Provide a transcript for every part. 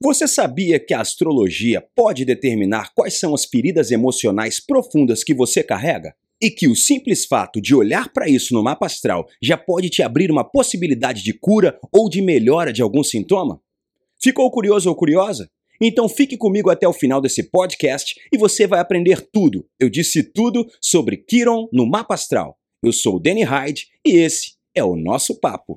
Você sabia que a astrologia pode determinar quais são as feridas emocionais profundas que você carrega? E que o simples fato de olhar para isso no mapa astral já pode te abrir uma possibilidade de cura ou de melhora de algum sintoma? Ficou curioso ou curiosa? Então fique comigo até o final desse podcast e você vai aprender tudo. Eu disse tudo sobre Kiron no mapa astral. Eu sou o Danny Hyde e esse é o nosso papo.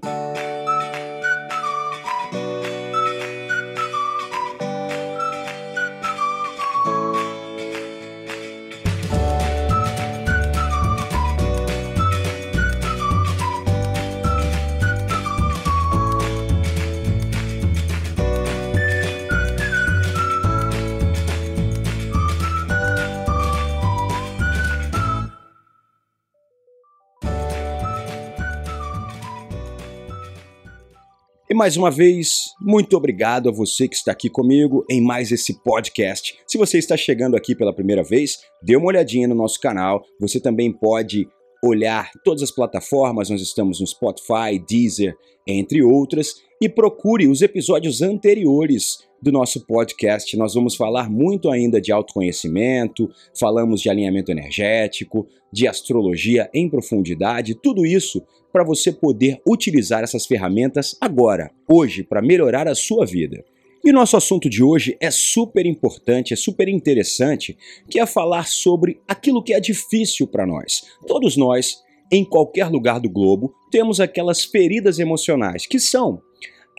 E mais uma vez, muito obrigado a você que está aqui comigo em mais esse podcast. Se você está chegando aqui pela primeira vez, dê uma olhadinha no nosso canal. Você também pode olhar todas as plataformas, nós estamos no Spotify, Deezer, entre outras, e procure os episódios anteriores do nosso podcast. Nós vamos falar muito ainda de autoconhecimento, falamos de alinhamento energético, de astrologia em profundidade, tudo isso para você poder utilizar essas ferramentas agora, hoje, para melhorar a sua vida. E nosso assunto de hoje é super importante, é super interessante, que é falar sobre aquilo que é difícil para nós. Todos nós, em qualquer lugar do globo, temos aquelas feridas emocionais, que são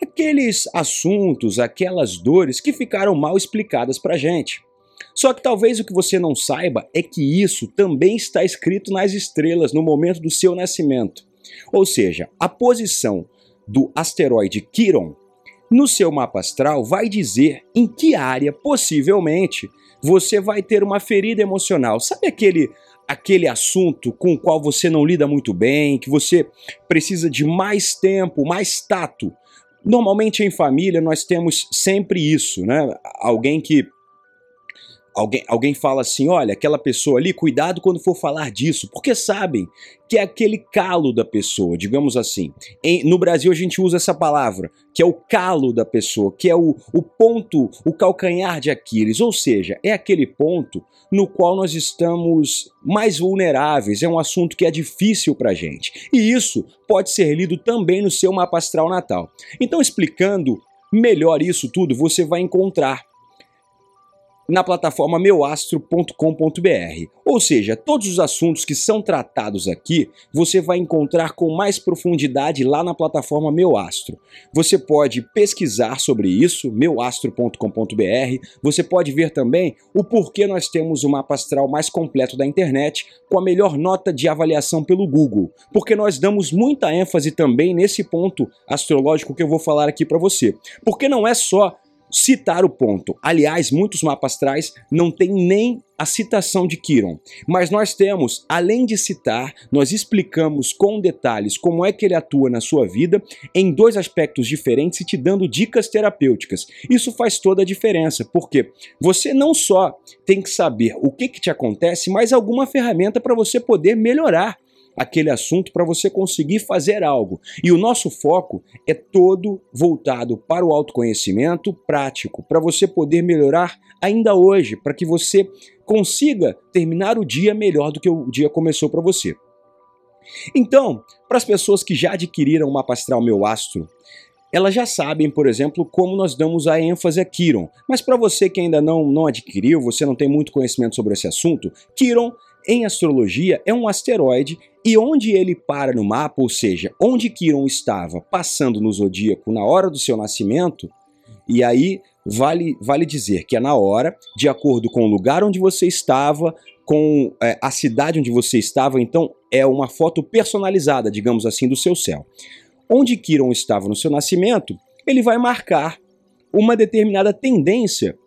aqueles assuntos, aquelas dores que ficaram mal explicadas para gente. Só que talvez o que você não saiba é que isso também está escrito nas estrelas no momento do seu nascimento. Ou seja, a posição do asteroide Quiron no seu mapa astral vai dizer em que área possivelmente você vai ter uma ferida emocional. Sabe aquele aquele assunto com o qual você não lida muito bem, que você precisa de mais tempo, mais tato. Normalmente em família nós temos sempre isso, né? Alguém que Alguém, alguém fala assim: olha, aquela pessoa ali, cuidado quando for falar disso, porque sabem que é aquele calo da pessoa, digamos assim. Em, no Brasil a gente usa essa palavra, que é o calo da pessoa, que é o, o ponto, o calcanhar de Aquiles, ou seja, é aquele ponto no qual nós estamos mais vulneráveis, é um assunto que é difícil para gente. E isso pode ser lido também no seu mapa astral natal. Então, explicando melhor isso tudo, você vai encontrar na plataforma meuastro.com.br. Ou seja, todos os assuntos que são tratados aqui você vai encontrar com mais profundidade lá na plataforma Meu Astro. Você pode pesquisar sobre isso, meuastro.com.br. Você pode ver também o porquê nós temos o mapa astral mais completo da internet com a melhor nota de avaliação pelo Google. Porque nós damos muita ênfase também nesse ponto astrológico que eu vou falar aqui para você. Porque não é só citar o ponto. Aliás, muitos mapas astrais não tem nem a citação de Kiron, mas nós temos, além de citar, nós explicamos com detalhes como é que ele atua na sua vida em dois aspectos diferentes e te dando dicas terapêuticas. Isso faz toda a diferença, porque você não só tem que saber o que, que te acontece, mas alguma ferramenta para você poder melhorar aquele assunto para você conseguir fazer algo. E o nosso foco é todo voltado para o autoconhecimento prático, para você poder melhorar ainda hoje, para que você consiga terminar o dia melhor do que o dia começou para você. Então, para as pessoas que já adquiriram o mapa astral Meu Astro, elas já sabem, por exemplo, como nós damos a ênfase a Kiron. Mas para você que ainda não, não adquiriu, você não tem muito conhecimento sobre esse assunto, Kiron em astrologia é um asteroide e onde ele para no mapa, ou seja, onde Quiron estava passando no zodíaco na hora do seu nascimento, e aí vale, vale dizer que é na hora, de acordo com o lugar onde você estava, com é, a cidade onde você estava, então é uma foto personalizada, digamos assim, do seu céu. Onde Quiron estava no seu nascimento, ele vai marcar uma determinada tendência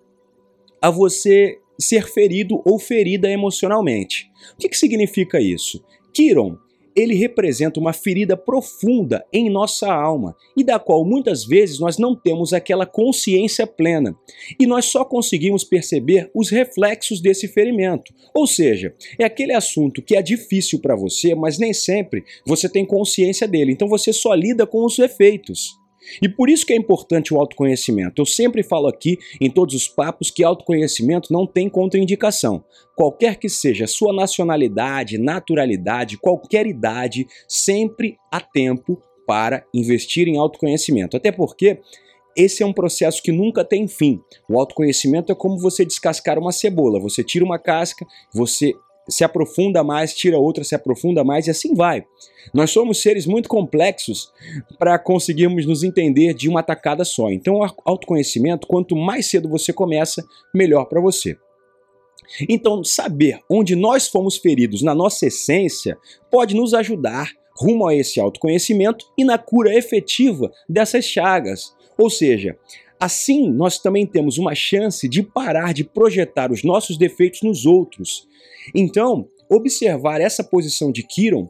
a você ser ferido ou ferida emocionalmente. O que, que significa isso? Kiron, ele representa uma ferida profunda em nossa alma e da qual muitas vezes nós não temos aquela consciência plena e nós só conseguimos perceber os reflexos desse ferimento. Ou seja, é aquele assunto que é difícil para você, mas nem sempre você tem consciência dele, então você só lida com os efeitos. E por isso que é importante o autoconhecimento. Eu sempre falo aqui em todos os papos que autoconhecimento não tem contraindicação. Qualquer que seja a sua nacionalidade, naturalidade, qualquer idade, sempre há tempo para investir em autoconhecimento. Até porque esse é um processo que nunca tem fim. O autoconhecimento é como você descascar uma cebola. Você tira uma casca, você se aprofunda mais, tira outra, se aprofunda mais e assim vai. Nós somos seres muito complexos para conseguirmos nos entender de uma tacada só. Então, o autoconhecimento, quanto mais cedo você começa, melhor para você. Então, saber onde nós fomos feridos na nossa essência pode nos ajudar rumo a esse autoconhecimento e na cura efetiva dessas chagas. Ou seja, assim nós também temos uma chance de parar de projetar os nossos defeitos nos outros então, observar essa posição de Kiron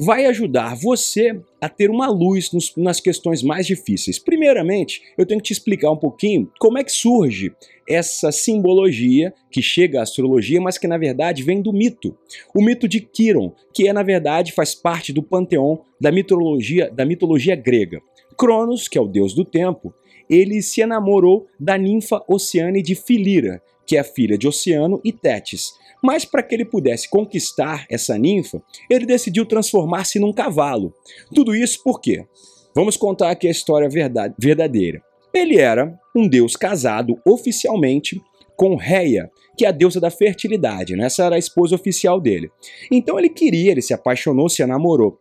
vai ajudar você a ter uma luz nos, nas questões mais difíceis. Primeiramente, eu tenho que te explicar um pouquinho como é que surge essa simbologia que chega à astrologia, mas que na verdade vem do mito. O mito de Quiron, que é na verdade faz parte do panteão da mitologia da mitologia grega. Cronos, que é o deus do tempo, ele se enamorou da ninfa Oceane de Filira, que é a filha de Oceano e Tétis. Mas para que ele pudesse conquistar essa ninfa, ele decidiu transformar-se num cavalo. Tudo isso por quê? Vamos contar aqui a história verdadeira. Ele era um deus casado oficialmente com Reia, que é a deusa da fertilidade, né? essa era a esposa oficial dele. Então ele queria, ele se apaixonou, se enamorou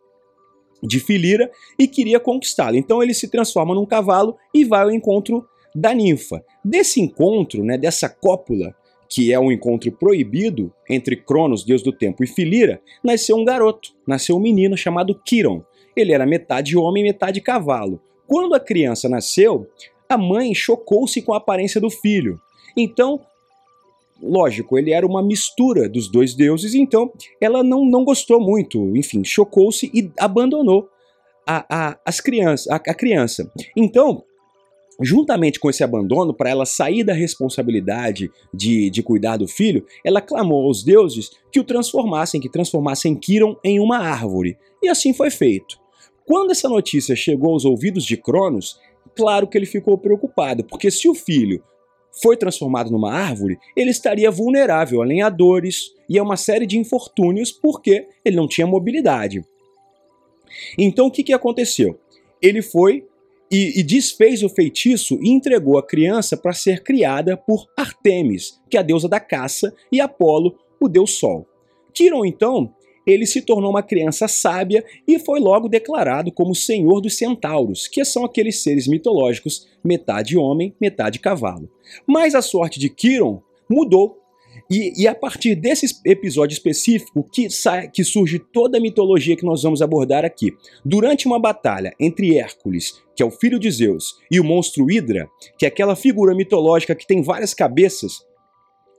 de Filira e queria conquistá-la. Então ele se transforma num cavalo e vai ao encontro da ninfa. Desse encontro, né, dessa cópula, que é um encontro proibido entre Cronos, deus do tempo, e Filira, nasceu um garoto, nasceu um menino chamado Quiron. Ele era metade homem e metade cavalo. Quando a criança nasceu, a mãe chocou-se com a aparência do filho. Então, lógico, ele era uma mistura dos dois deuses, então ela não, não gostou muito, enfim, chocou-se e abandonou a, a, as crianças, a, a criança. Então, Juntamente com esse abandono, para ela sair da responsabilidade de, de cuidar do filho, ela clamou aos deuses que o transformassem, que transformassem Kiron em uma árvore. E assim foi feito. Quando essa notícia chegou aos ouvidos de Cronos, claro que ele ficou preocupado, porque se o filho foi transformado numa árvore, ele estaria vulnerável a lenhadores e a uma série de infortúnios porque ele não tinha mobilidade. Então o que, que aconteceu? Ele foi e, e desfez o feitiço e entregou a criança para ser criada por Artemis, que é a deusa da caça, e Apolo, o deus Sol. Quiron, então, ele se tornou uma criança sábia e foi logo declarado como senhor dos centauros, que são aqueles seres mitológicos, metade homem, metade cavalo. Mas a sorte de Quiron mudou e, e, a partir desse episódio específico que, sai, que surge toda a mitologia que nós vamos abordar aqui. Durante uma batalha entre Hércules, que é o filho de Zeus, e o monstro Hidra, que é aquela figura mitológica que tem várias cabeças,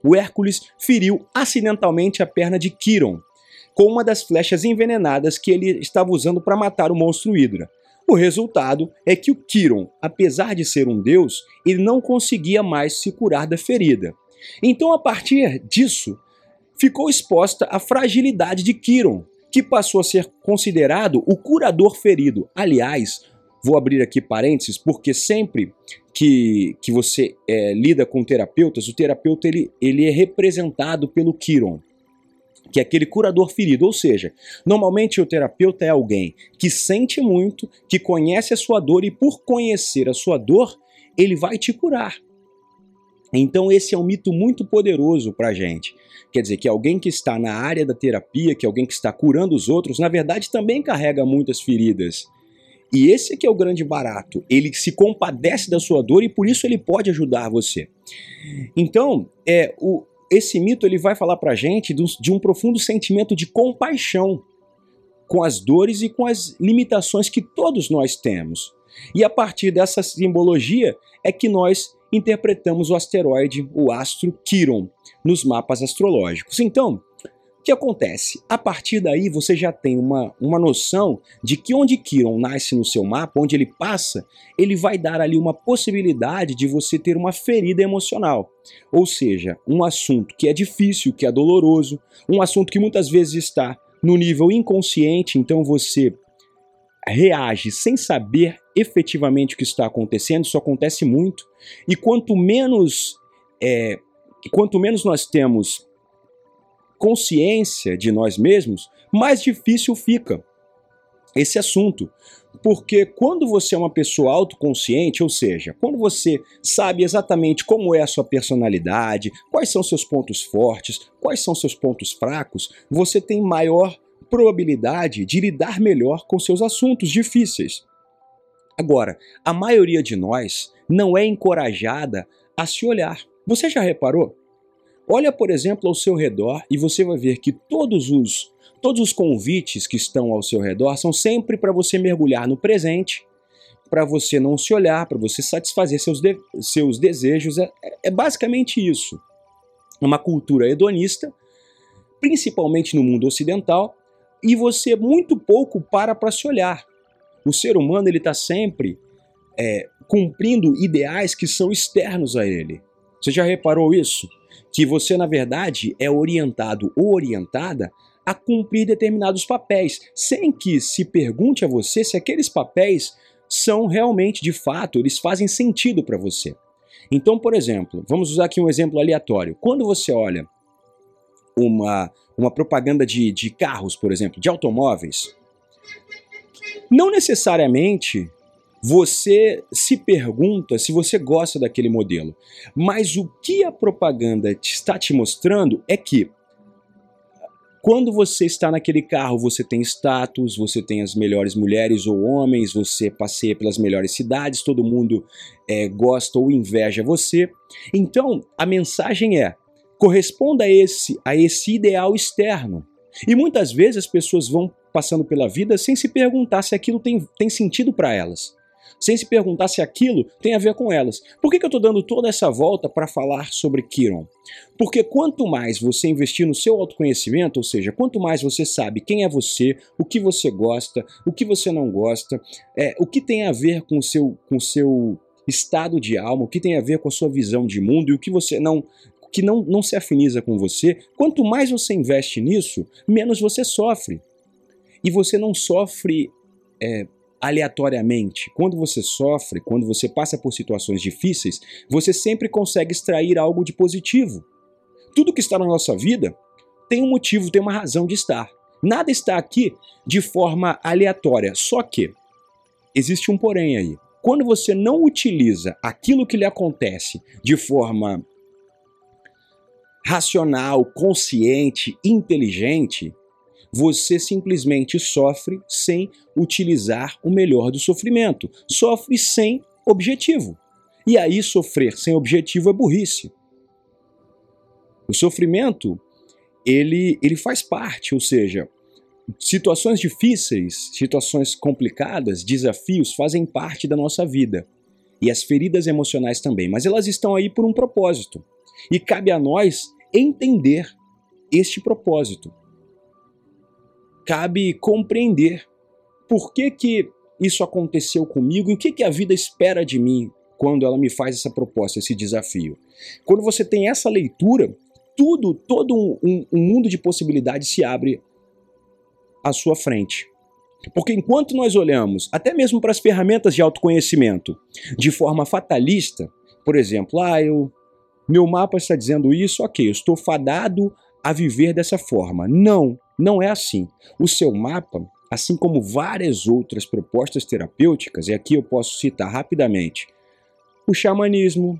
o Hércules feriu acidentalmente a perna de Quiron, com uma das flechas envenenadas que ele estava usando para matar o monstro Hidra. O resultado é que o Quiron, apesar de ser um deus, ele não conseguia mais se curar da ferida. Então, a partir disso, ficou exposta a fragilidade de Quiron, que passou a ser considerado o curador ferido. Aliás, vou abrir aqui parênteses, porque sempre que, que você é, lida com terapeutas, o terapeuta ele, ele é representado pelo Quiron, que é aquele curador ferido. Ou seja, normalmente o terapeuta é alguém que sente muito, que conhece a sua dor e, por conhecer a sua dor, ele vai te curar. Então esse é um mito muito poderoso para gente. Quer dizer, que alguém que está na área da terapia, que alguém que está curando os outros, na verdade também carrega muitas feridas. E esse que é o grande barato. Ele se compadece da sua dor e por isso ele pode ajudar você. Então, é, o, esse mito ele vai falar para a gente de um, profundo sentimento de compaixão com as dores e com as limitações que todos nós temos. E a partir dessa simbologia é que nós interpretamos o asteroide, o astro Quiron, nos mapas astrológicos. Então, o que acontece? A partir daí você já tem uma, uma noção de que onde Quiron nasce no seu mapa, onde ele passa, ele vai dar ali uma possibilidade de você ter uma ferida emocional. Ou seja, um assunto que é difícil, que é doloroso, um assunto que muitas vezes está no nível inconsciente, então você reage sem saber efetivamente o que está acontecendo, isso acontece muito. E quanto menos, é, quanto menos nós temos consciência de nós mesmos, mais difícil fica esse assunto. Porque quando você é uma pessoa autoconsciente, ou seja, quando você sabe exatamente como é a sua personalidade, quais são seus pontos fortes, quais são seus pontos fracos, você tem maior probabilidade de lidar melhor com seus assuntos difíceis. Agora, a maioria de nós não é encorajada a se olhar. Você já reparou? Olha, por exemplo, ao seu redor e você vai ver que todos os todos os convites que estão ao seu redor são sempre para você mergulhar no presente, para você não se olhar, para você satisfazer seus, de, seus desejos. É, é basicamente isso. Uma cultura hedonista, principalmente no mundo ocidental, e você muito pouco para para se olhar. O ser humano ele está sempre é, cumprindo ideais que são externos a ele. Você já reparou isso? Que você, na verdade, é orientado ou orientada a cumprir determinados papéis, sem que se pergunte a você se aqueles papéis são realmente, de fato, eles fazem sentido para você. Então, por exemplo, vamos usar aqui um exemplo aleatório. Quando você olha uma, uma propaganda de, de carros, por exemplo, de automóveis, não necessariamente você se pergunta se você gosta daquele modelo, mas o que a propaganda está te mostrando é que quando você está naquele carro, você tem status, você tem as melhores mulheres ou homens, você passeia pelas melhores cidades, todo mundo é, gosta ou inveja você. Então, a mensagem é: corresponda a esse, a esse ideal externo. E muitas vezes as pessoas vão passando pela vida sem se perguntar se aquilo tem, tem sentido para elas sem se perguntar se aquilo tem a ver com elas. Por que, que eu estou dando toda essa volta para falar sobre Kiron? Porque quanto mais você investir no seu autoconhecimento, ou seja, quanto mais você sabe quem é você, o que você gosta, o que você não gosta, é, o que tem a ver com o seu, com seu estado de alma, o que tem a ver com a sua visão de mundo e o que você não que não, não se afiniza com você, quanto mais você investe nisso, menos você sofre. E você não sofre é, aleatoriamente. Quando você sofre, quando você passa por situações difíceis, você sempre consegue extrair algo de positivo. Tudo que está na nossa vida tem um motivo, tem uma razão de estar. Nada está aqui de forma aleatória, só que existe um porém aí. Quando você não utiliza aquilo que lhe acontece de forma racional, consciente, inteligente, você simplesmente sofre sem utilizar o melhor do sofrimento. Sofre sem objetivo. E aí, sofrer sem objetivo é burrice. O sofrimento, ele, ele faz parte, ou seja, situações difíceis, situações complicadas, desafios fazem parte da nossa vida. E as feridas emocionais também, mas elas estão aí por um propósito. E cabe a nós entender este propósito cabe compreender por que, que isso aconteceu comigo e o que, que a vida espera de mim quando ela me faz essa proposta, esse desafio. Quando você tem essa leitura, tudo, todo um, um, um mundo de possibilidades se abre à sua frente. Porque enquanto nós olhamos, até mesmo para as ferramentas de autoconhecimento, de forma fatalista, por exemplo, ah, eu, meu mapa está dizendo isso, ok, eu estou fadado a viver dessa forma. Não, não é assim. O seu mapa, assim como várias outras propostas terapêuticas, e aqui eu posso citar rapidamente o xamanismo,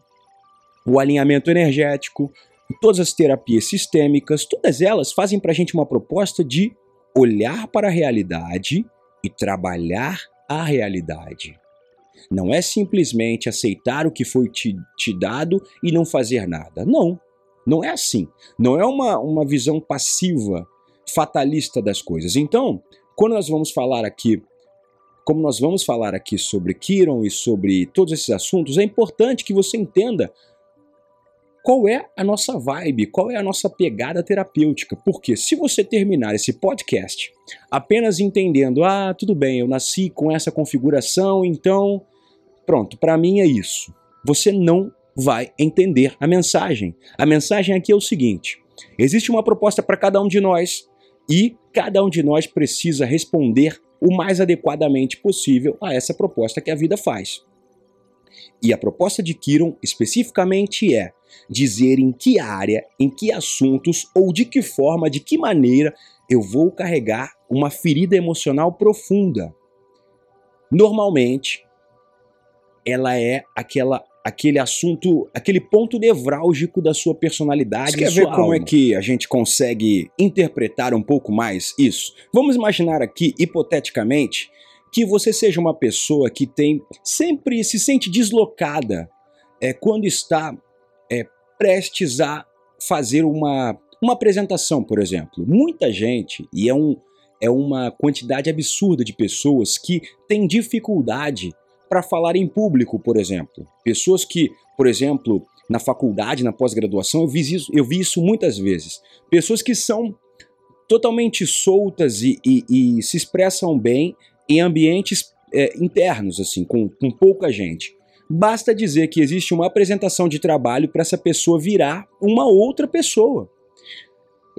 o alinhamento energético, todas as terapias sistêmicas, todas elas fazem para a gente uma proposta de olhar para a realidade e trabalhar a realidade. Não é simplesmente aceitar o que foi te, te dado e não fazer nada. Não. Não é assim. Não é uma, uma visão passiva, fatalista das coisas. Então, quando nós vamos falar aqui, como nós vamos falar aqui sobre Kiron e sobre todos esses assuntos, é importante que você entenda qual é a nossa vibe, qual é a nossa pegada terapêutica. Porque se você terminar esse podcast apenas entendendo, ah, tudo bem, eu nasci com essa configuração, então pronto, para mim é isso. Você não vai entender a mensagem. A mensagem aqui é o seguinte: existe uma proposta para cada um de nós e cada um de nós precisa responder o mais adequadamente possível a essa proposta que a vida faz. E a proposta de Kiron especificamente é dizer em que área, em que assuntos ou de que forma, de que maneira eu vou carregar uma ferida emocional profunda. Normalmente, ela é aquela aquele assunto, aquele ponto nevrálgico da sua personalidade. Você quer ver como é que a gente consegue interpretar um pouco mais isso? Vamos imaginar aqui, hipoteticamente, que você seja uma pessoa que tem sempre se sente deslocada é, quando está é, prestes a fazer uma, uma apresentação, por exemplo. Muita gente, e é, um, é uma quantidade absurda de pessoas que tem dificuldade para falar em público, por exemplo. Pessoas que, por exemplo, na faculdade, na pós-graduação, eu, vi isso, eu vi isso muitas vezes. Pessoas que são totalmente soltas e, e, e se expressam bem em ambientes é, internos, assim, com, com pouca gente. Basta dizer que existe uma apresentação de trabalho para essa pessoa virar uma outra pessoa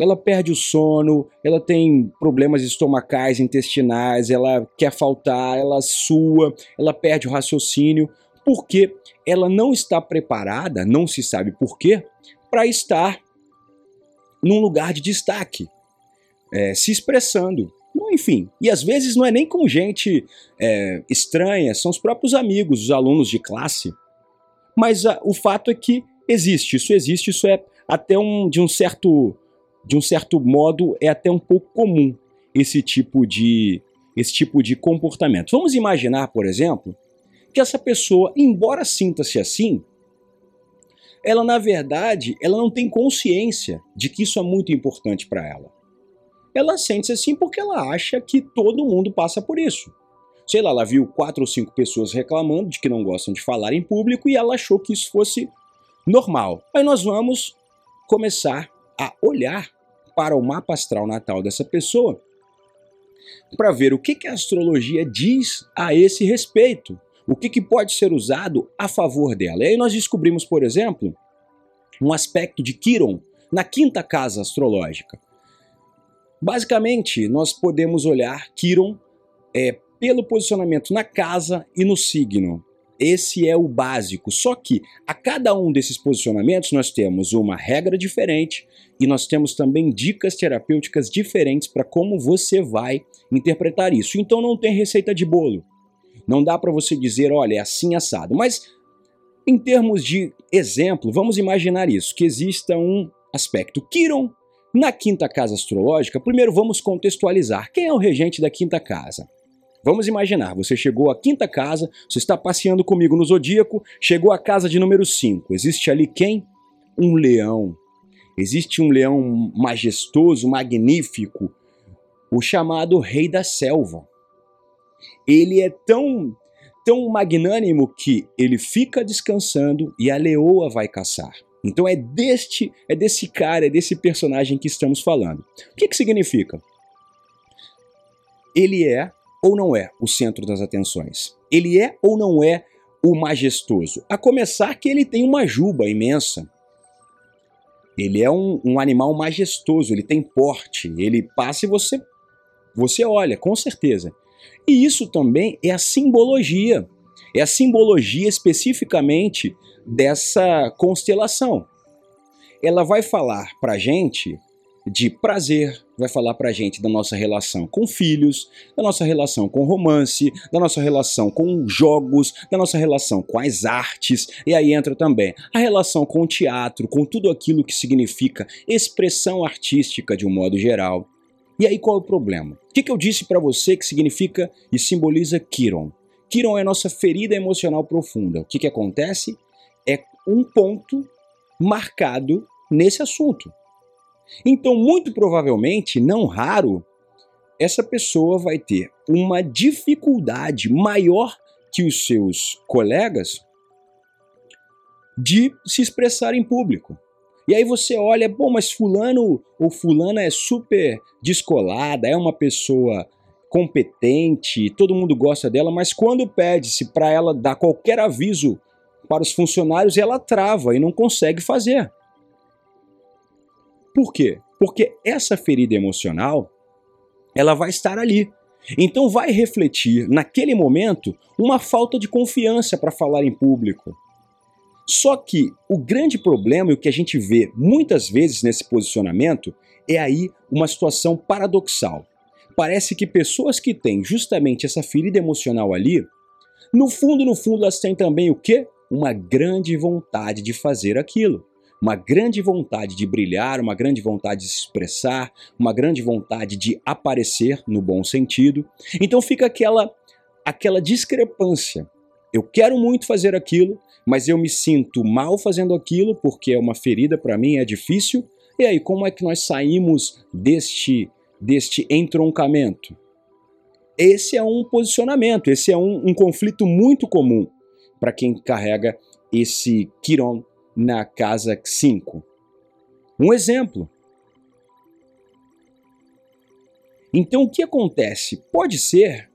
ela perde o sono, ela tem problemas estomacais, intestinais, ela quer faltar, ela sua, ela perde o raciocínio, porque ela não está preparada, não se sabe por quê, para estar num lugar de destaque, é, se expressando. Enfim, e às vezes não é nem com gente é, estranha, são os próprios amigos, os alunos de classe. Mas a, o fato é que existe, isso existe, isso é até um, de um certo de um certo modo, é até um pouco comum esse tipo de, esse tipo de comportamento. Vamos imaginar, por exemplo, que essa pessoa, embora sinta-se assim, ela na verdade, ela não tem consciência de que isso é muito importante para ela. Ela sente-se assim porque ela acha que todo mundo passa por isso. Sei lá, ela viu quatro ou cinco pessoas reclamando de que não gostam de falar em público e ela achou que isso fosse normal. Aí nós vamos começar a olhar para o mapa astral natal dessa pessoa para ver o que, que a astrologia diz a esse respeito, o que, que pode ser usado a favor dela. E aí nós descobrimos, por exemplo, um aspecto de Quiron na quinta casa astrológica. Basicamente, nós podemos olhar Quiron é, pelo posicionamento na casa e no signo. Esse é o básico. Só que a cada um desses posicionamentos nós temos uma regra diferente e nós temos também dicas terapêuticas diferentes para como você vai interpretar isso. Então não tem receita de bolo. Não dá para você dizer, olha, é assim assado. Mas em termos de exemplo, vamos imaginar isso, que exista um aspecto Quiron na quinta casa astrológica. Primeiro vamos contextualizar. Quem é o regente da quinta casa? Vamos imaginar, você chegou à quinta casa, você está passeando comigo no zodíaco, chegou à casa de número 5. Existe ali quem? Um leão. Existe um leão majestoso, magnífico, o chamado Rei da Selva. Ele é tão tão magnânimo que ele fica descansando e a leoa vai caçar. Então é deste, é desse cara, é desse personagem que estamos falando. O que, que significa? Ele é ou não é o centro das atenções? Ele é ou não é o majestoso? A começar que ele tem uma juba imensa. Ele é um, um animal majestoso, ele tem porte, ele passa e você, você olha, com certeza. E isso também é a simbologia. É a simbologia especificamente dessa constelação. Ela vai falar para gente de prazer, vai falar pra gente da nossa relação com filhos, da nossa relação com romance, da nossa relação com jogos, da nossa relação com as artes, e aí entra também a relação com o teatro, com tudo aquilo que significa expressão artística de um modo geral. E aí qual é o problema? O que, que eu disse para você que significa e simboliza Kiron? Kiron é nossa ferida emocional profunda. O que, que acontece? É um ponto marcado nesse assunto. Então, muito provavelmente, não raro, essa pessoa vai ter uma dificuldade maior que os seus colegas de se expressar em público. E aí você olha, bom, mas fulano ou fulana é super descolada, é uma pessoa competente, todo mundo gosta dela, mas quando pede-se para ela dar qualquer aviso para os funcionários, ela trava e não consegue fazer. Por quê? Porque essa ferida emocional, ela vai estar ali. Então vai refletir, naquele momento, uma falta de confiança para falar em público. Só que o grande problema e o que a gente vê muitas vezes nesse posicionamento é aí uma situação paradoxal. Parece que pessoas que têm justamente essa ferida emocional ali, no fundo, no fundo, elas têm também o quê? Uma grande vontade de fazer aquilo uma grande vontade de brilhar, uma grande vontade de se expressar, uma grande vontade de aparecer no bom sentido. Então fica aquela aquela discrepância. Eu quero muito fazer aquilo, mas eu me sinto mal fazendo aquilo porque é uma ferida para mim, é difícil. E aí, como é que nós saímos deste deste entroncamento? Esse é um posicionamento, esse é um, um conflito muito comum para quem carrega esse Kiron na casa 5. Um exemplo. Então o que acontece? Pode ser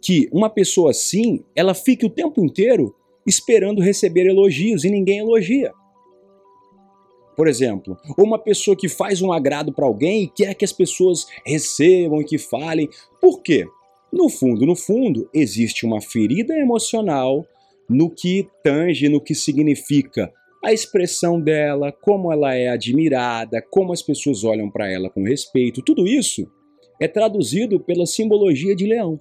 que uma pessoa assim, ela fique o tempo inteiro esperando receber elogios e ninguém elogia. Por exemplo, ou uma pessoa que faz um agrado para alguém e quer que as pessoas recebam e que falem. Por quê? No fundo, no fundo, existe uma ferida emocional no que tange, no que significa a expressão dela, como ela é admirada, como as pessoas olham para ela com respeito, tudo isso é traduzido pela simbologia de leão.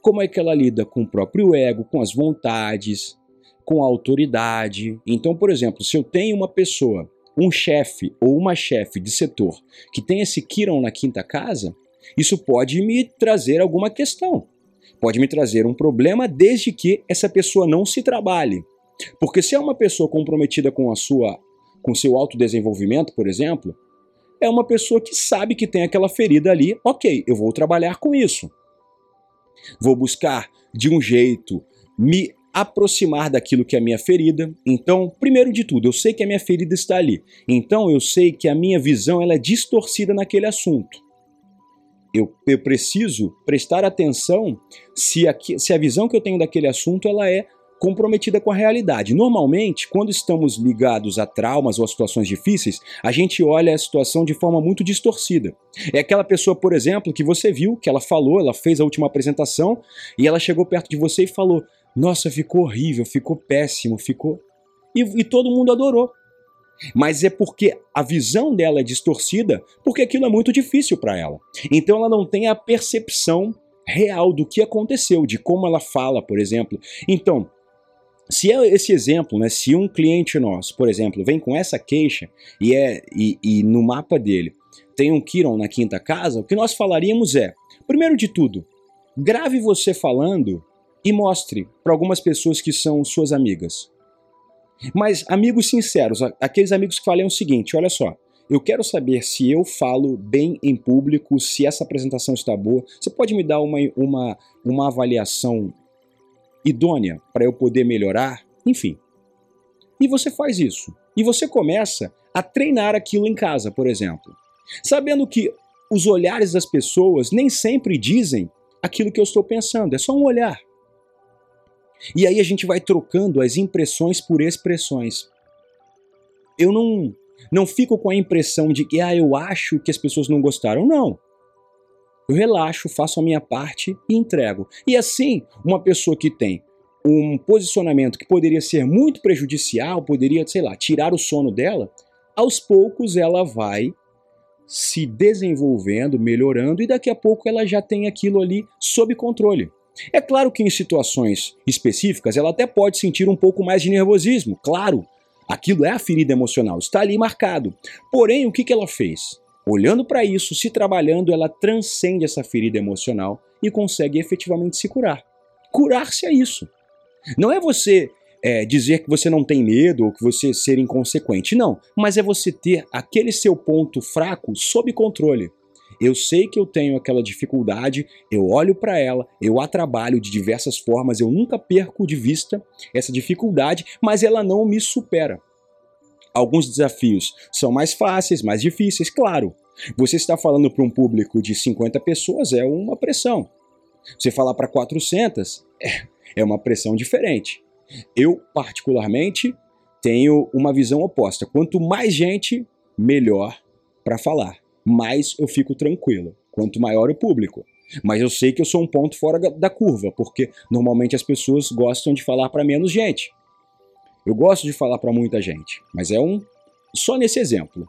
Como é que ela lida com o próprio ego, com as vontades, com a autoridade. Então, por exemplo, se eu tenho uma pessoa, um chefe ou uma chefe de setor que tem esse Kiron na quinta casa, isso pode me trazer alguma questão. Pode me trazer um problema desde que essa pessoa não se trabalhe. Porque se é uma pessoa comprometida com a sua com seu autodesenvolvimento, por exemplo, é uma pessoa que sabe que tem aquela ferida ali, OK, eu vou trabalhar com isso. Vou buscar de um jeito me aproximar daquilo que é a minha ferida. Então, primeiro de tudo, eu sei que a minha ferida está ali. Então, eu sei que a minha visão ela é distorcida naquele assunto. Eu, eu preciso prestar atenção se a, se a visão que eu tenho daquele assunto ela é comprometida com a realidade. Normalmente, quando estamos ligados a traumas ou a situações difíceis, a gente olha a situação de forma muito distorcida. É aquela pessoa, por exemplo, que você viu, que ela falou, ela fez a última apresentação e ela chegou perto de você e falou: Nossa, ficou horrível, ficou péssimo, ficou. E, e todo mundo adorou. Mas é porque a visão dela é distorcida, porque aquilo é muito difícil para ela. Então ela não tem a percepção real do que aconteceu, de como ela fala, por exemplo. Então, se é esse exemplo, né, se um cliente nosso, por exemplo, vem com essa queixa e, é, e, e no mapa dele tem um Kiron na quinta casa, o que nós falaríamos é, primeiro de tudo, grave você falando e mostre para algumas pessoas que são suas amigas. Mas amigos sinceros, aqueles amigos que falem o seguinte, olha só, eu quero saber se eu falo bem em público, se essa apresentação está boa. Você pode me dar uma, uma, uma avaliação idônea para eu poder melhorar, enfim. E você faz isso. E você começa a treinar aquilo em casa, por exemplo. Sabendo que os olhares das pessoas nem sempre dizem aquilo que eu estou pensando, é só um olhar. E aí a gente vai trocando as impressões por expressões. Eu não não fico com a impressão de que ah, eu acho que as pessoas não gostaram, não. Eu relaxo, faço a minha parte e entrego. E assim, uma pessoa que tem um posicionamento que poderia ser muito prejudicial, poderia, sei lá, tirar o sono dela, aos poucos ela vai se desenvolvendo, melhorando e daqui a pouco ela já tem aquilo ali sob controle. É claro que em situações específicas ela até pode sentir um pouco mais de nervosismo, claro. Aquilo é a ferida emocional, está ali marcado. Porém, o que, que ela fez? Olhando para isso, se trabalhando, ela transcende essa ferida emocional e consegue efetivamente se curar. Curar-se é isso. Não é você é, dizer que você não tem medo ou que você ser inconsequente, não. Mas é você ter aquele seu ponto fraco sob controle. Eu sei que eu tenho aquela dificuldade, eu olho para ela, eu a trabalho de diversas formas, eu nunca perco de vista essa dificuldade, mas ela não me supera. Alguns desafios são mais fáceis, mais difíceis, claro. Você está falando para um público de 50 pessoas, é uma pressão. Você falar para 400, é, é uma pressão diferente. Eu, particularmente, tenho uma visão oposta. Quanto mais gente, melhor para falar. Mais eu fico tranquilo. Quanto maior o público. Mas eu sei que eu sou um ponto fora da curva, porque normalmente as pessoas gostam de falar para menos gente. Eu gosto de falar para muita gente, mas é um só nesse exemplo.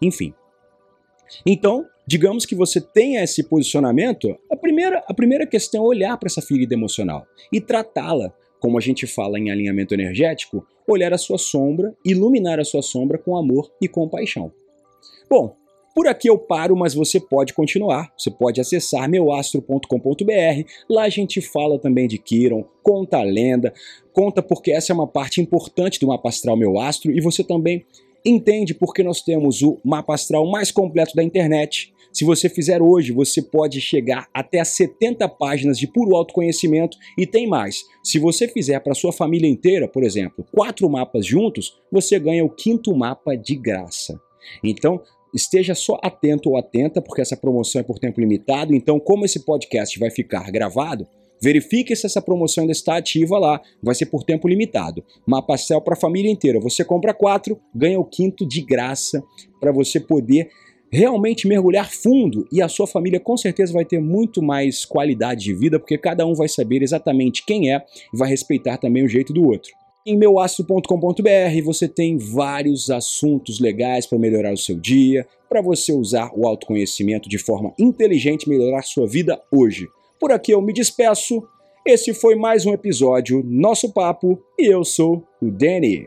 Enfim. Então, digamos que você tenha esse posicionamento, a primeira, a primeira questão é olhar para essa ferida emocional e tratá-la, como a gente fala em alinhamento energético, olhar a sua sombra, iluminar a sua sombra com amor e compaixão. Bom, por aqui eu paro, mas você pode continuar. Você pode acessar meuastro.com.br. Lá a gente fala também de Kiron, conta a lenda, conta porque essa é uma parte importante do mapa astral Meu Astro e você também entende porque nós temos o mapa astral mais completo da internet. Se você fizer hoje, você pode chegar até a 70 páginas de puro autoconhecimento e tem mais. Se você fizer para sua família inteira, por exemplo, quatro mapas juntos, você ganha o quinto mapa de graça. Então, esteja só atento ou atenta, porque essa promoção é por tempo limitado. Então, como esse podcast vai ficar gravado, Verifique se essa promoção ainda está ativa lá, vai ser por tempo limitado. Mapa Cell para a família inteira. Você compra quatro, ganha o quinto de graça para você poder realmente mergulhar fundo e a sua família com certeza vai ter muito mais qualidade de vida, porque cada um vai saber exatamente quem é e vai respeitar também o jeito do outro. Em meuastro.com.br você tem vários assuntos legais para melhorar o seu dia, para você usar o autoconhecimento de forma inteligente e melhorar sua vida hoje. Por aqui eu me despeço. Esse foi mais um episódio Nosso Papo e eu sou o Danny.